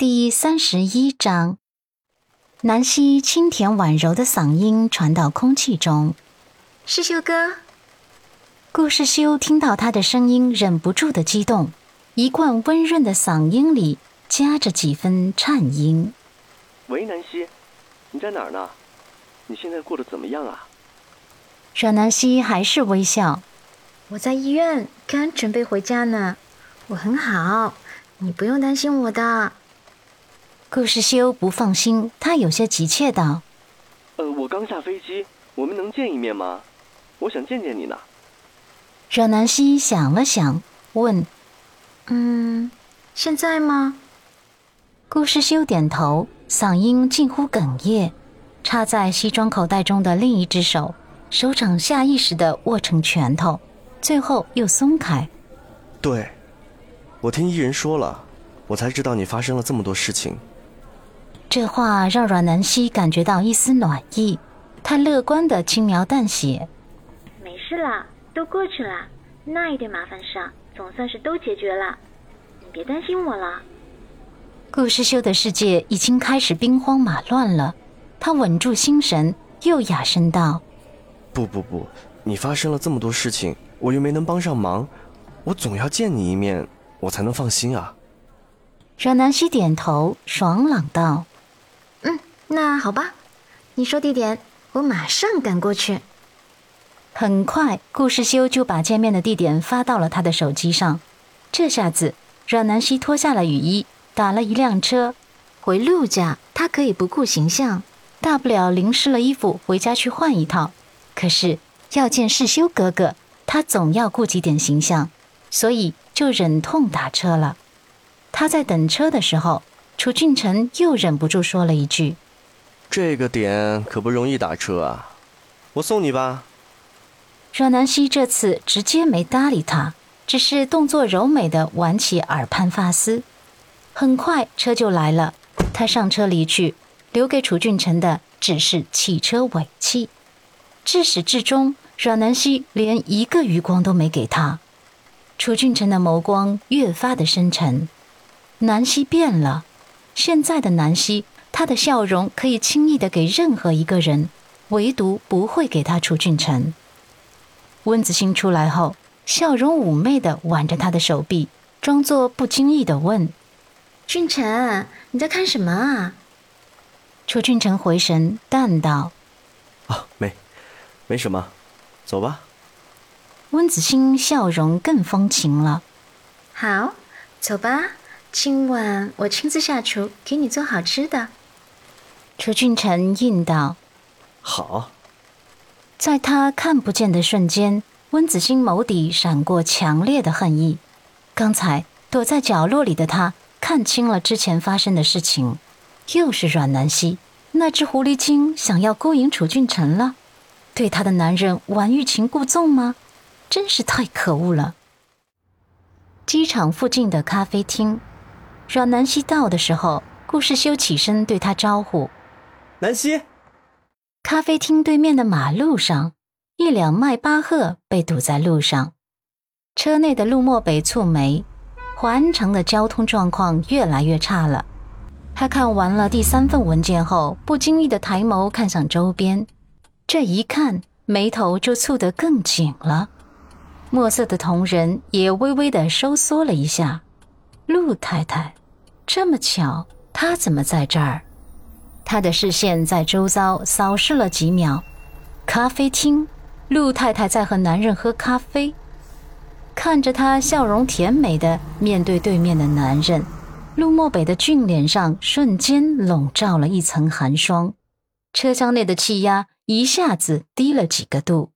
第三十一章，南希清甜婉柔的嗓音传到空气中。世修哥，顾世修听到他的声音，忍不住的激动，一贯温润的嗓音里夹着几分颤音。喂，南希，你在哪儿呢？你现在过得怎么样啊？阮南希还是微笑。我在医院，刚准备回家呢。我很好，你不用担心我的。顾世修不放心，他有些急切道：“呃，我刚下飞机，我们能见一面吗？我想见见你呢。”阮南希想了想，问：“嗯，现在吗？”顾世修点头，嗓音近乎哽咽，插在西装口袋中的另一只手，手掌下意识地握成拳头，最后又松开。对，我听伊人说了，我才知道你发生了这么多事情。这话让阮南希感觉到一丝暖意，她乐观的轻描淡写：“没事啦，都过去了，那一点麻烦事啊总算是都解决了，你别担心我了。”顾世修的世界已经开始兵荒马乱了，他稳住心神，又哑声道：“不不不，你发生了这么多事情，我又没能帮上忙，我总要见你一面，我才能放心啊。”阮南希点头，爽朗道。那好吧，你说地点，我马上赶过去。很快，顾世修就把见面的地点发到了他的手机上。这下子，阮南希脱下了雨衣，打了一辆车回陆家。他可以不顾形象，大不了淋湿了衣服回家去换一套。可是要见世修哥哥，他总要顾及点形象，所以就忍痛打车了。他在等车的时候。楚俊辰又忍不住说了一句：“这个点可不容易打车啊，我送你吧。”阮南希这次直接没搭理他，只是动作柔美的挽起耳畔发丝。很快车就来了，他上车离去，留给楚俊辰的只是汽车尾气。至始至终，阮南希连一个余光都没给他。楚俊辰的眸光越发的深沉，南希变了。现在的南希，她的笑容可以轻易的给任何一个人，唯独不会给他楚俊辰。温子欣出来后，笑容妩媚的挽着他的手臂，装作不经意的问：“俊辰，你在看什么啊？”楚俊辰回神，淡道：“哦，没，没什么，走吧。”温子欣笑容更风情了：“好，走吧。”今晚我亲自下厨给你做好吃的。楚俊辰应道：“好。”在他看不见的瞬间，温子欣眸底闪过强烈的恨意。刚才躲在角落里的他看清了之前发生的事情，又是阮南希那只狐狸精想要勾引楚俊辰了，对他的男人玩欲擒故纵吗？真是太可恶了。机场附近的咖啡厅。阮南希到的时候，顾世修起身对他招呼：“南希。”咖啡厅对面的马路上，一辆迈巴赫被堵在路上，车内的陆漠北蹙眉，环城的交通状况越来越差了。他看完了第三份文件后，不经意的抬眸看向周边，这一看，眉头就蹙得更紧了。墨色的瞳仁也微微的收缩了一下，陆太太。这么巧，他怎么在这儿？他的视线在周遭扫视了几秒。咖啡厅，陆太太在和男人喝咖啡，看着她笑容甜美的面对对面的男人，陆漠北的俊脸上瞬间笼罩了一层寒霜，车厢内的气压一下子低了几个度。